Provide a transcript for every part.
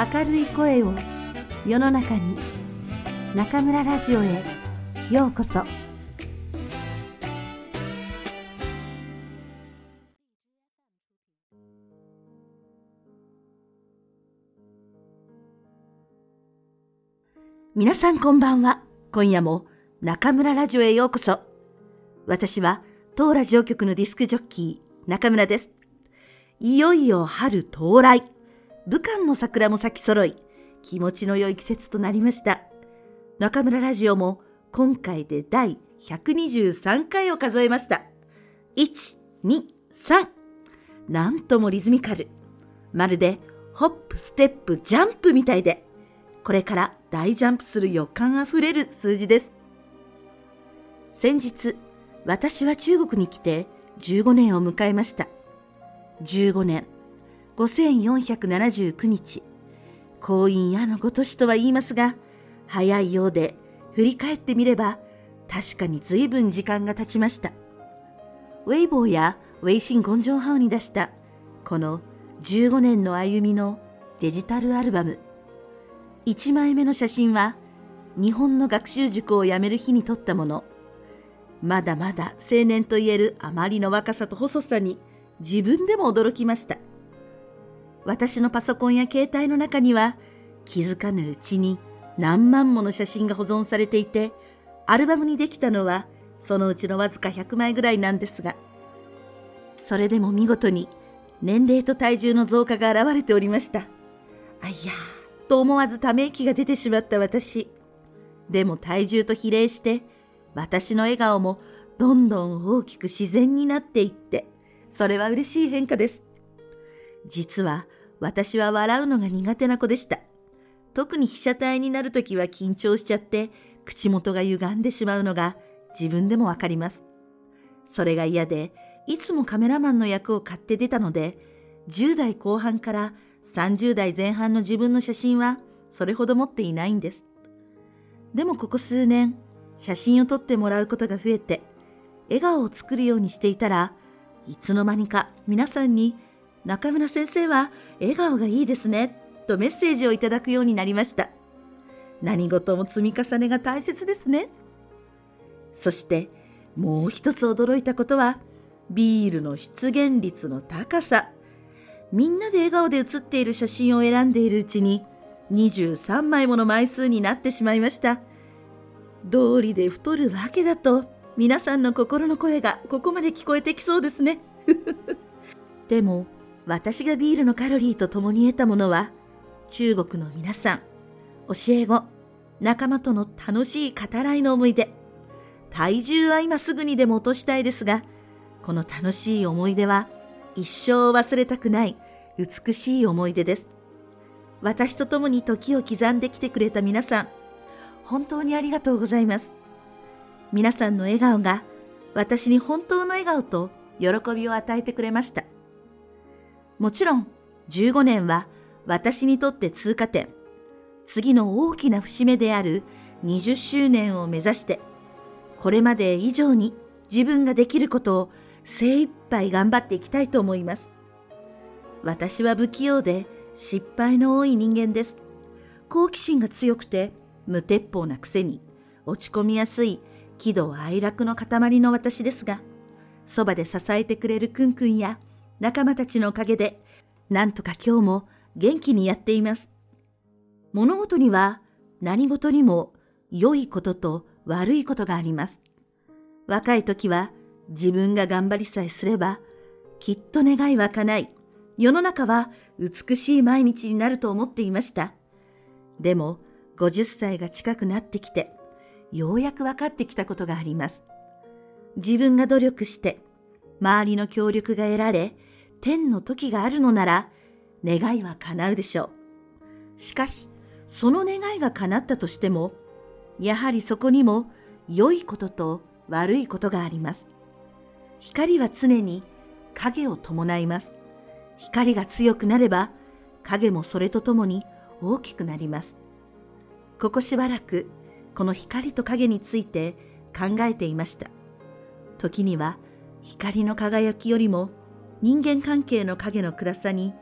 明るい声を世の中に中村ラジオへようこそ。皆さんこんばんは。今夜も中村ラジオへようこそ。私は当ラジオ局のディスクジョッキー中村です。いよいよ春到来。武漢の桜も咲き揃い、気持ちの良い季節となりました。中村ラジオも今回で第123回を数えました。1、2、3。なんともリズミカル。まるでホップ、ステップ、ジャンプみたいで、これから大ジャンプする予感あふれる数字です。先日、私は中国に来て15年を迎えました。15年。5479日。婚姻やのごとしとは言いますが、早いようで、振り返ってみれば、確かに随分時間が経ちました。ウェイボーやウェイシン・ゴンジョンハウに出した、この15年の歩みのデジタルアルバム。1枚目の写真は、日本の学習塾を辞める日に撮ったもの。まだまだ青年と言えるあまりの若さと細さに自分でも驚きました。私のパソコンや携帯の中には気づかぬうちに何万もの写真が保存されていて、アルバムにできたのはそのうちのわずか100枚ぐらいなんですが、それでも見事に年齢と体重の増加が現れておりました。あいや、と思わずため息が出てしまった私。でも体重と比例して、私の笑顔もどんどん大きく自然になっていって、それは嬉しい変化です。実は私は笑うのが苦手な子でした。特に被写体になるときは緊張しちゃって口元が歪んでしまうのが自分でもわかります。それが嫌で、いつもカメラマンの役を買って出たので、10代後半から30代前半の自分の写真はそれほど持っていないんです。でもここ数年、写真を撮ってもらうことが増えて、笑顔を作るようにしていたら、いつの間にか皆さんに中村先生は笑顔がいいですね、とメッセージをいただくようになりました。何事も積み重ねが大切ですね。そしてもう一つ驚いたことは、ビールの出現率の高さ。みんなで笑顔で写っている写真を選んでいるうちに、23枚もの枚数になってしまいました。道理で太るわけだと、皆さんの心の声がここまで聞こえてきそうですね。でも、私がビールのカロリーと共に得たものは、中国の皆さん、教え子、仲間との楽しい語らいの思い出。体重は今すぐにでも落としたいですが、この楽しい思い出は一生忘れたくない美しい思い出です。私と共に時を刻んできてくれた皆さん、本当にありがとうございます。皆さんの笑顔が私に本当の笑顔と喜びを与えてくれました。もちろん、15年は私にとって通過点。次の大きな節目である20周年を目指して、これまで以上に自分ができることを精一杯頑張っていきたいと思います。私は不器用で失敗の多い人間です。好奇心が強くて無鉄砲なくせに落ち込みやすい喜怒哀楽の塊の私ですが、そばで支えてくれるくんくんや仲間たちのおかげで、なんとか今日も元気にやっています。物事には何事にも良いことと悪いことがあります。若い時は自分が頑張りさえすれば、きっと願いは叶い、世の中は美しい毎日になると思っていました。でも、50歳が近くなってきて、ようやく分かってきたことがあります。自分が努力して、周りの協力が得られ、天の時があるのなら、願いは叶うでしょう。しかし、その願いが叶ったとしても、やはりそこにも良いことと悪いことがあります。光は常に影を伴います。光が強くなれば、影もそれとともに大きくなります。ここしばらく、この光と影について考えていました。時には、光の輝きよりも人間関係の影の暗さに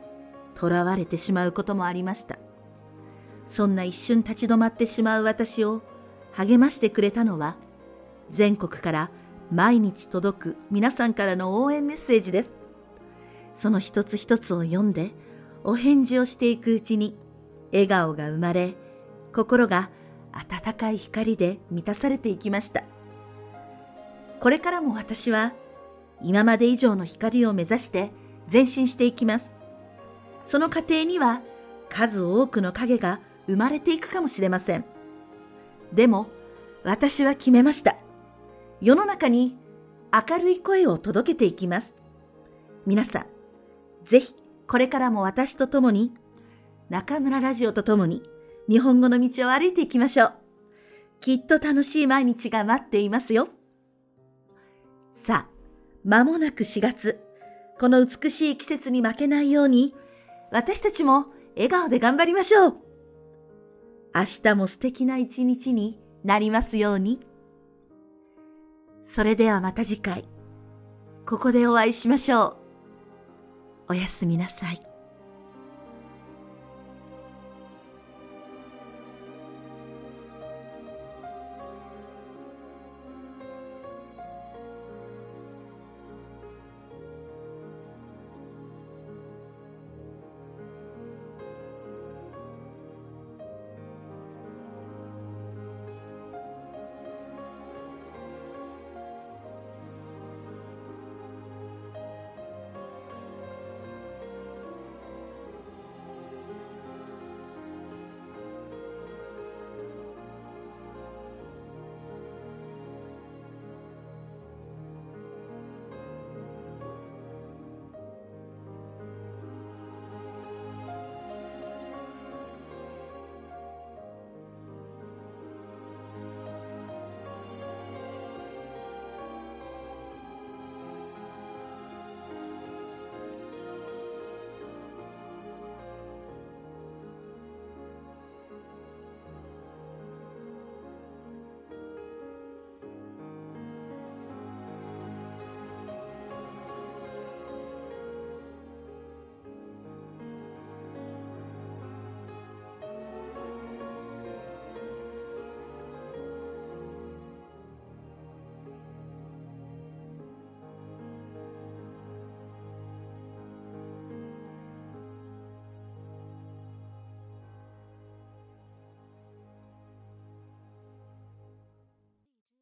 囚われてしまうこともありました。そんな一瞬立ち止まってしまう私を励ましてくれたのは、全国から毎日届く皆さんからの応援メッセージです。その一つ一つを読んで、お返事をしていくうちに、笑顔が生まれ、心が温かい光で満たされていきました。これからも私は、今まで以上の光を目指して前進していきます。その過程には、数多くの影が生まれていくかもしれません。でも、私は決めました。世の中に明るい声を届けていきます。皆さん、ぜひこれからも私と共に、中村ラジオと共に日本語の道を歩いていきましょう。きっと楽しい毎日が待っていますよ。さあ、間もなく4月。この美しい季節に負けないように、私たちも笑顔で頑張りましょう。明日も素敵な一日になりますように。それではまた次回、ここでお会いしましょう。おやすみなさい。